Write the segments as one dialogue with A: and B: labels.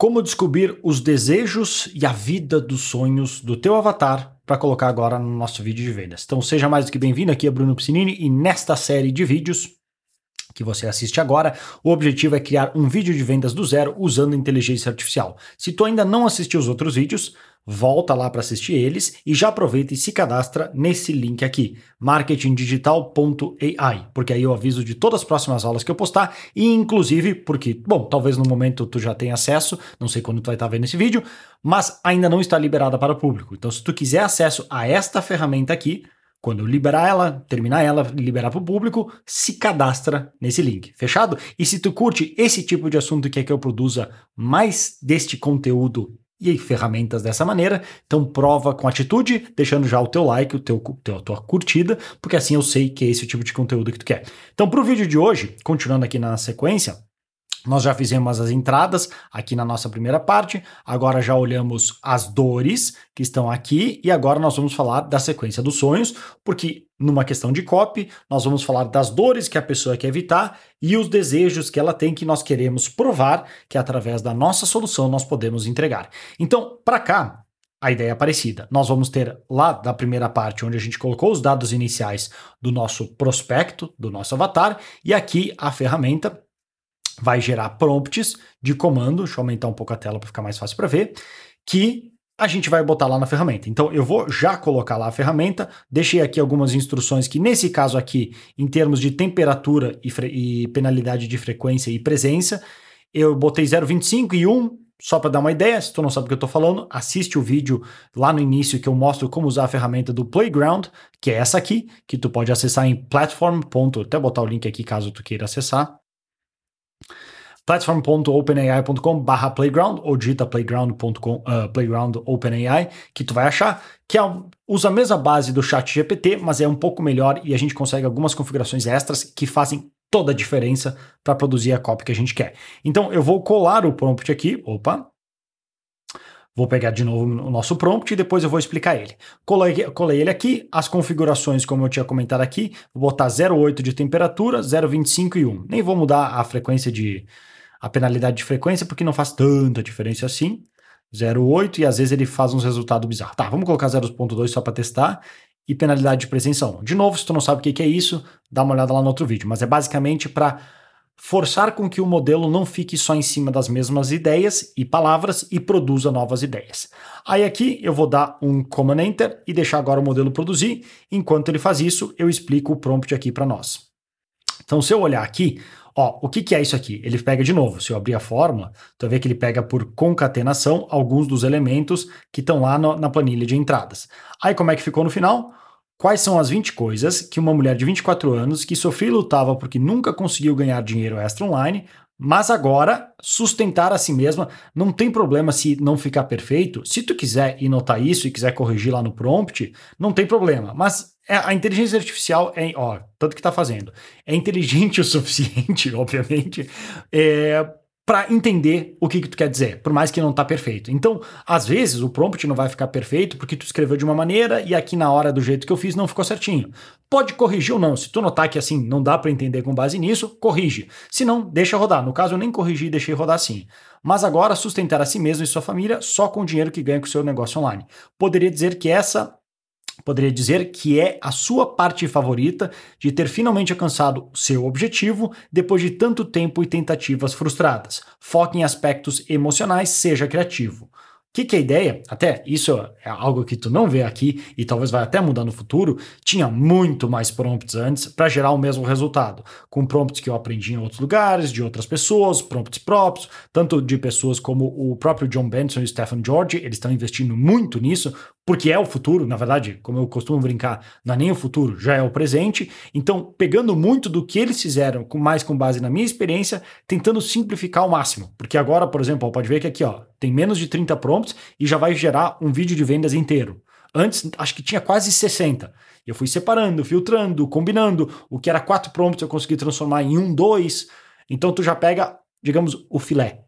A: Como descobrir os desejos e a vida dos sonhos do teu avatar para colocar agora no nosso vídeo de vendas. Então seja mais do que bem-vindo, aqui é Bruno Piscinini e nesta série de vídeos que você assiste agora, o objetivo é criar um vídeo de vendas do zero usando inteligência artificial. Se tu ainda não assistiu os outros vídeos, volta lá para assistir eles e já aproveita e se cadastra nesse link aqui, marketingdigital.ai, porque aí eu aviso de todas as próximas aulas que eu postar e inclusive porque, bom, talvez no momento tu já tenha acesso, não sei quando tu vai estar vendo esse vídeo, mas ainda não está liberada para o público. Então se tu quiser acesso a esta ferramenta aqui, quando liberar ela, terminar ela, liberar para o público, se cadastra nesse link. Fechado? E se tu curte esse tipo de assunto que é que eu produza mais deste conteúdo e ferramentas dessa maneira. Então prova com atitude, deixando já o teu like, o teu, teu a tua curtida, porque assim eu sei que é esse o tipo de conteúdo que tu quer. Então para o vídeo de hoje, continuando aqui na sequência, nós já fizemos as entradas aqui na nossa primeira parte, agora já olhamos as dores que estão aqui e agora nós vamos falar da sequência dos sonhos, porque numa questão de copy, nós vamos falar das dores que a pessoa quer evitar e os desejos que ela tem que nós queremos provar que através da nossa solução nós podemos entregar. Então, para cá, a ideia é parecida. Nós vamos ter lá da primeira parte, onde a gente colocou os dados iniciais do nosso prospecto, do nosso avatar, e aqui a ferramenta vai gerar prompts de comando, deixa eu aumentar um pouco a tela para ficar mais fácil para ver, que a gente vai botar lá na ferramenta. Então eu vou já colocar lá a ferramenta, deixei aqui algumas instruções que nesse caso aqui, em termos de temperatura e, e penalidade de frequência e presença, eu botei 0,25 e 1, só para dar uma ideia, se tu não sabe o que eu estou falando, assiste o vídeo lá no início que eu mostro como usar a ferramenta do Playground, que é essa aqui, que tu pode acessar em platform. até botar o link aqui caso tu queira acessar platform.openai.com barra playground ou digita playground.com uh, playground OpenAI que tu vai achar que é, usa a mesma base do chat GPT, mas é um pouco melhor e a gente consegue algumas configurações extras que fazem toda a diferença para produzir a cópia que a gente quer. Então eu vou colar o prompt aqui, opa, Vou pegar de novo o nosso prompt e depois eu vou explicar ele. Colei, colei ele aqui, as configurações, como eu tinha comentado aqui, vou botar 0,8 de temperatura, 0,25 e 1. Nem vou mudar a frequência de, a penalidade de frequência, porque não faz tanta diferença assim. 0,8 e às vezes ele faz uns resultados bizarros. Tá, vamos colocar 0,2 só para testar. E penalidade de presença 1. De novo, se tu não sabe o que é isso, dá uma olhada lá no outro vídeo. Mas é basicamente para forçar com que o modelo não fique só em cima das mesmas ideias e palavras e produza novas ideias. Aí aqui eu vou dar um Command Enter e deixar agora o modelo produzir. Enquanto ele faz isso, eu explico o prompt aqui para nós. Então, se eu olhar aqui, Ó, o que, que é isso aqui? Ele pega de novo, se eu abrir a fórmula, tu vai ver que ele pega por concatenação alguns dos elementos que estão lá no, na planilha de entradas. Aí como é que ficou no final? Quais são as 20 coisas que uma mulher de 24 anos que sofreu e lutava porque nunca conseguiu ganhar dinheiro extra online, mas agora sustentar a si mesma, não tem problema se não ficar perfeito. Se tu quiser ir notar isso e quiser corrigir lá no prompt, não tem problema. Mas é, a inteligência artificial é, ó, tanto que está fazendo, é inteligente o suficiente, obviamente, é, para entender o que, que tu quer dizer, por mais que não tá perfeito. Então, às vezes, o prompt não vai ficar perfeito porque tu escreveu de uma maneira e aqui na hora do jeito que eu fiz não ficou certinho. Pode corrigir ou não. Se tu notar que assim não dá para entender com base nisso, corrige. Se não, deixa rodar. No caso, eu nem corrigi e deixei rodar assim. Mas agora, sustentar a si mesmo e sua família só com o dinheiro que ganha com o seu negócio online. Poderia dizer que essa poderia dizer que é a sua parte favorita de ter finalmente alcançado seu objetivo depois de tanto tempo e tentativas frustradas. Foque em aspectos emocionais, seja criativo. O que, que, é a ideia? Até isso é algo que tu não vê aqui e talvez vai até mudar no futuro. Tinha muito mais prompts antes para gerar o mesmo resultado, com prompts que eu aprendi em outros lugares, de outras pessoas, prompts próprios, tanto de pessoas como o próprio John Benson e Stephen George, eles estão investindo muito nisso, porque é o futuro, na verdade, como eu costumo brincar, não é nem o futuro, já é o presente. Então, pegando muito do que eles fizeram, com mais com base na minha experiência, tentando simplificar ao máximo. Porque agora, por exemplo, pode ver que aqui ó, tem menos de 30 prompts e já vai gerar um vídeo de vendas inteiro. Antes, acho que tinha quase 60. Eu fui separando, filtrando, combinando. O que era quatro prompts eu consegui transformar em um, dois. Então tu já pega, digamos, o filé.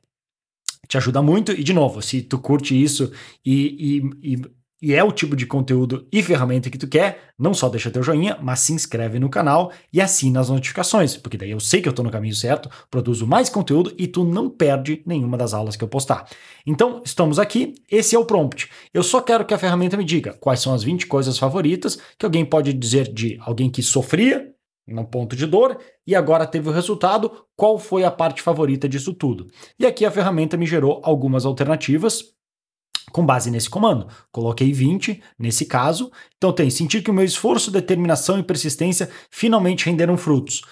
A: Te ajuda muito. E de novo, se tu curte isso e, e, e e é o tipo de conteúdo e ferramenta que tu quer, não só deixa teu joinha, mas se inscreve no canal e assina as notificações, porque daí eu sei que eu estou no caminho certo, produzo mais conteúdo e tu não perde nenhuma das aulas que eu postar. Então, estamos aqui, esse é o prompt. Eu só quero que a ferramenta me diga quais são as 20 coisas favoritas que alguém pode dizer de alguém que sofria no ponto de dor e agora teve o resultado, qual foi a parte favorita disso tudo. E aqui a ferramenta me gerou algumas alternativas com base nesse comando. Coloquei 20 nesse caso. Então tem sentir que o meu esforço, determinação e persistência finalmente renderam frutos.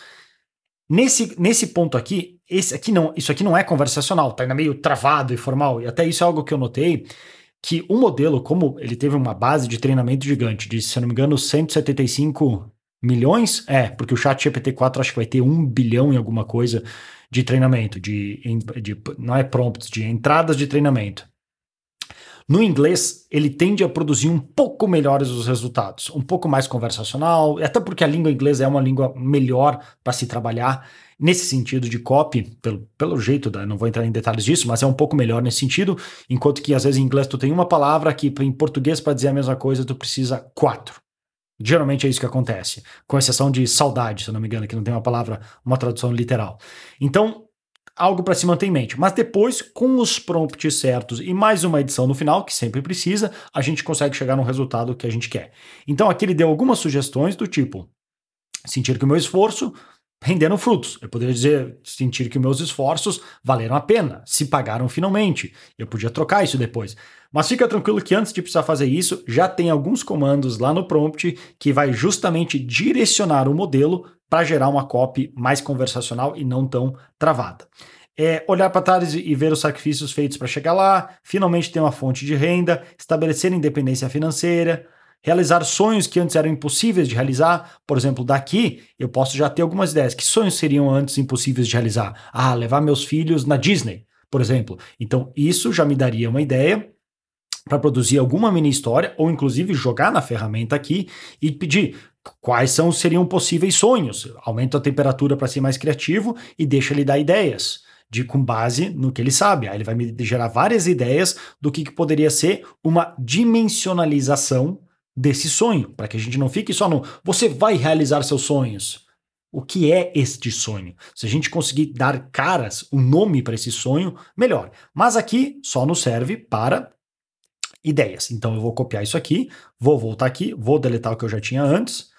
A: Nesse, nesse ponto aqui, esse aqui não, isso aqui não é conversacional, tá ainda meio travado e formal. E até isso é algo que eu notei que o modelo, como ele teve uma base de treinamento gigante de, se eu não me engano, 175 milhões, é, porque o chat GPT-4 acho que vai ter um bilhão em alguma coisa de treinamento, de, de não é prompts, de entradas de treinamento. No inglês, ele tende a produzir um pouco melhores os resultados, um pouco mais conversacional, até porque a língua inglesa é uma língua melhor para se trabalhar nesse sentido de copy, pelo, pelo jeito, da, não vou entrar em detalhes disso, mas é um pouco melhor nesse sentido, enquanto que às vezes em inglês tu tem uma palavra que em português para dizer a mesma coisa tu precisa quatro. Geralmente é isso que acontece, com exceção de saudade, se eu não me engano, que não tem uma palavra, uma tradução literal. Então, algo para se manter em mente. Mas depois, com os prompts certos e mais uma edição no final, que sempre precisa, a gente consegue chegar no resultado que a gente quer. Então aqui ele deu algumas sugestões do tipo: sentir que o meu esforço renderam frutos. Eu poderia dizer, sentir que meus esforços valeram a pena, se pagaram finalmente. Eu podia trocar isso depois. Mas fica tranquilo que antes de precisar fazer isso, já tem alguns comandos lá no prompt que vai justamente direcionar o modelo para gerar uma copy mais conversacional e não tão travada. É olhar para trás e ver os sacrifícios feitos para chegar lá, finalmente ter uma fonte de renda, estabelecer independência financeira, realizar sonhos que antes eram impossíveis de realizar. Por exemplo, daqui eu posso já ter algumas ideias. Que sonhos seriam antes impossíveis de realizar? Ah, levar meus filhos na Disney, por exemplo. Então, isso já me daria uma ideia para produzir alguma mini história ou inclusive jogar na ferramenta aqui e pedir quais são seriam possíveis sonhos. Aumenta a temperatura para ser mais criativo e deixa ele dar ideias. De, com base no que ele sabe. Aí ele vai me gerar várias ideias do que, que poderia ser uma dimensionalização desse sonho, para que a gente não fique só no você vai realizar seus sonhos. O que é este sonho? Se a gente conseguir dar caras, um nome para esse sonho, melhor. Mas aqui só nos serve para ideias. Então eu vou copiar isso aqui, vou voltar aqui, vou deletar o que eu já tinha antes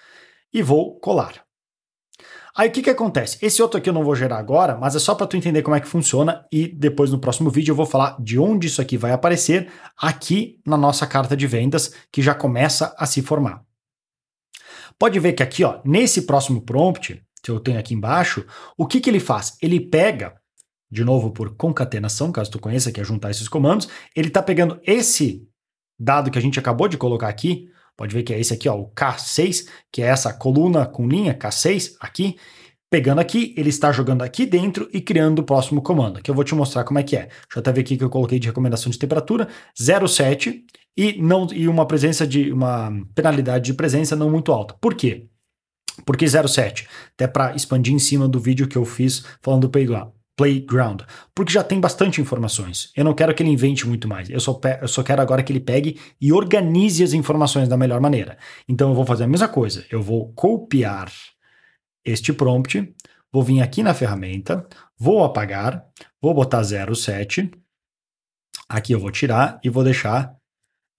A: e vou colar. Aí o que, que acontece? Esse outro aqui eu não vou gerar agora, mas é só para tu entender como é que funciona e depois no próximo vídeo eu vou falar de onde isso aqui vai aparecer aqui na nossa carta de vendas que já começa a se formar. Pode ver que aqui, ó, nesse próximo prompt que eu tenho aqui embaixo, o que, que ele faz? Ele pega, de novo por concatenação, caso tu conheça, que é juntar esses comandos, ele está pegando esse dado que a gente acabou de colocar aqui, Pode ver que é esse aqui, ó, o K6, que é essa coluna com linha K6 aqui. Pegando aqui, ele está jogando aqui dentro e criando o próximo comando, que eu vou te mostrar como é que é. Deixa eu até ver aqui que eu coloquei de recomendação de temperatura, 0,7 e, não, e uma presença de uma penalidade de presença não muito alta. Por quê? Por que 0,7? Até para expandir em cima do vídeo que eu fiz falando do playground. Playground, porque já tem bastante informações. Eu não quero que ele invente muito mais. Eu só, eu só quero agora que ele pegue e organize as informações da melhor maneira. Então eu vou fazer a mesma coisa. Eu vou copiar este prompt, vou vir aqui na ferramenta, vou apagar, vou botar 07, aqui eu vou tirar e vou deixar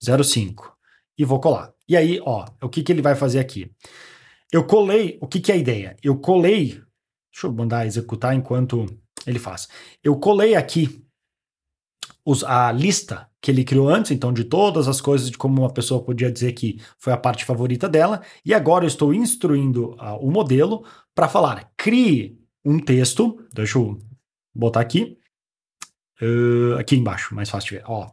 A: 05 e vou colar. E aí, ó, o que, que ele vai fazer aqui? Eu colei, o que, que é a ideia? Eu colei, deixa eu mandar executar enquanto ele faz. Eu colei aqui os, a lista que ele criou antes, então de todas as coisas de como uma pessoa podia dizer que foi a parte favorita dela, e agora eu estou instruindo uh, o modelo para falar: crie um texto, deixa eu botar aqui, uh, aqui embaixo, mais fácil de ver. Ó.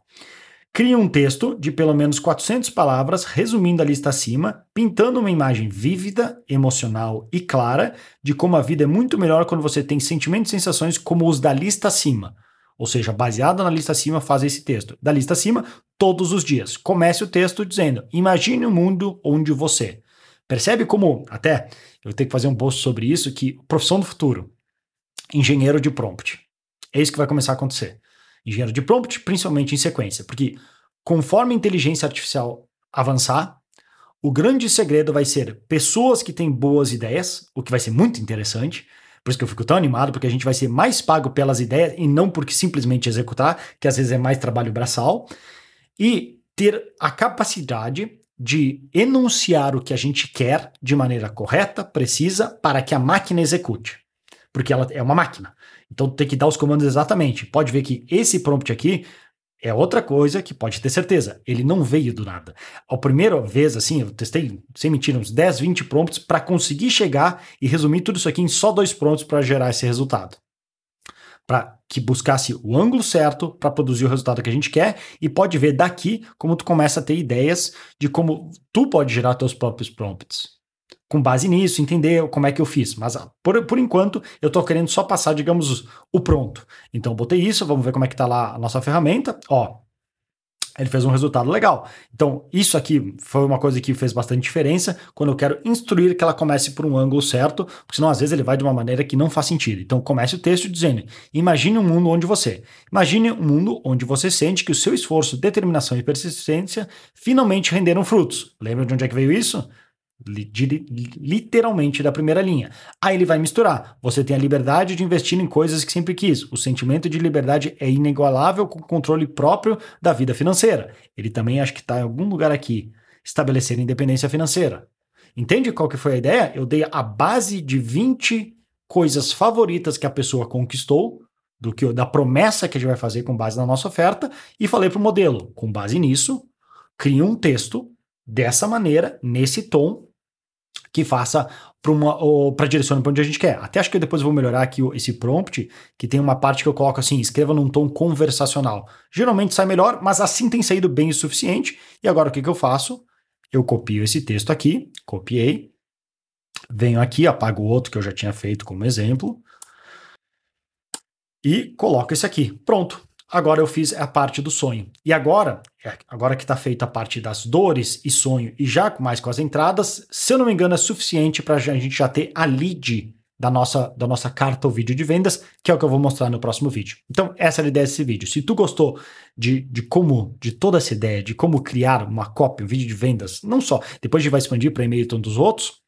A: Crie um texto de pelo menos 400 palavras, resumindo a lista acima, pintando uma imagem vívida, emocional e clara de como a vida é muito melhor quando você tem sentimentos e sensações como os da lista acima. Ou seja, baseado na lista acima, faz esse texto. Da lista acima, todos os dias. Comece o texto dizendo: Imagine um mundo onde você. Percebe como, até eu tenho que fazer um post sobre isso, que profissão do futuro, engenheiro de prompt. É isso que vai começar a acontecer engenheiro de prompt, principalmente em sequência, porque conforme a inteligência artificial avançar. O grande segredo vai ser pessoas que têm boas ideias, o que vai ser muito interessante. Por isso que eu fico tão animado, porque a gente vai ser mais pago pelas ideias e não porque simplesmente executar, que às vezes é mais trabalho braçal. E ter a capacidade de enunciar o que a gente quer de maneira correta, precisa, para que a máquina execute. Porque ela é uma máquina. Então tem que dar os comandos exatamente. Pode ver que esse prompt aqui é outra coisa que pode ter certeza. Ele não veio do nada. A primeira vez, assim, eu testei, sem mentir, uns 10, 20 prompts para conseguir chegar e resumir tudo isso aqui em só dois prompts para gerar esse resultado. Para que buscasse o ângulo certo para produzir o resultado que a gente quer e pode ver daqui como tu começa a ter ideias de como tu pode gerar teus próprios prompts com base nisso, entender como é que eu fiz. Mas ah, por, por enquanto, eu estou querendo só passar, digamos, o pronto. Então, botei isso, vamos ver como é que está lá a nossa ferramenta. Ó, ele fez um resultado legal. Então, isso aqui foi uma coisa que fez bastante diferença quando eu quero instruir que ela comece por um ângulo certo, porque senão às vezes ele vai de uma maneira que não faz sentido. Então, comece o texto dizendo: Imagine um mundo onde você. Imagine um mundo onde você sente que o seu esforço, determinação e persistência finalmente renderam frutos. Lembra de onde é que veio isso? Literalmente da primeira linha. Aí ele vai misturar. Você tem a liberdade de investir em coisas que sempre quis. O sentimento de liberdade é inigualável com o controle próprio da vida financeira. Ele também acho que está em algum lugar aqui. Estabelecer independência financeira. Entende qual que foi a ideia? Eu dei a base de 20 coisas favoritas que a pessoa conquistou, do que da promessa que a gente vai fazer com base na nossa oferta, e falei para o modelo, com base nisso, cria um texto dessa maneira, nesse tom, que faça para direcionar para onde a gente quer. Até acho que depois eu vou melhorar aqui esse prompt, que tem uma parte que eu coloco assim, escreva num tom conversacional. Geralmente sai melhor, mas assim tem saído bem o suficiente. E agora o que, que eu faço? Eu copio esse texto aqui, copiei, venho aqui, apago o outro que eu já tinha feito como exemplo, e coloco esse aqui. Pronto. Agora eu fiz a parte do sonho. E agora, é, agora que está feita a parte das dores e sonho, e já mais com as entradas, se eu não me engano, é suficiente para a gente já ter a lead da nossa, da nossa carta ou vídeo de vendas, que é o que eu vou mostrar no próximo vídeo. Então, essa é a ideia desse vídeo. Se tu gostou de, de como, de toda essa ideia, de como criar uma cópia, um vídeo de vendas, não só, depois a gente vai expandir para e-mail e tantos outros,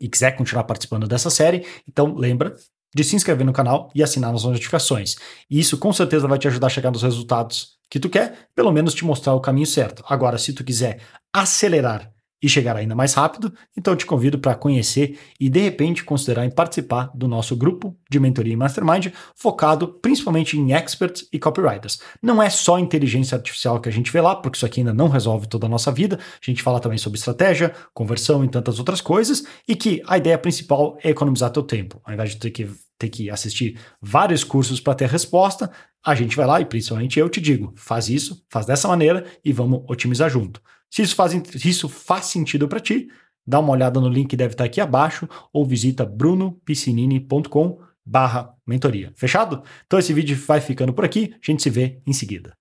A: e quiser continuar participando dessa série, então lembra, de se inscrever no canal e assinar as notificações. E isso com certeza vai te ajudar a chegar nos resultados que tu quer, pelo menos te mostrar o caminho certo. Agora, se tu quiser acelerar e chegar ainda mais rápido, então te convido para conhecer e de repente considerar em participar do nosso grupo de mentoria e mastermind focado principalmente em experts e copywriters. Não é só inteligência artificial que a gente vê lá, porque isso aqui ainda não resolve toda a nossa vida. A gente fala também sobre estratégia, conversão e tantas outras coisas, e que a ideia principal é economizar teu tempo. Ao invés de ter que ter que assistir vários cursos para ter resposta, a gente vai lá e principalmente eu te digo, faz isso, faz dessa maneira e vamos otimizar junto. Se isso faz, se isso faz sentido para ti, dá uma olhada no link que deve estar aqui abaixo ou visita brunopiscinini.com barra mentoria. Fechado? Então esse vídeo vai ficando por aqui, a gente se vê em seguida.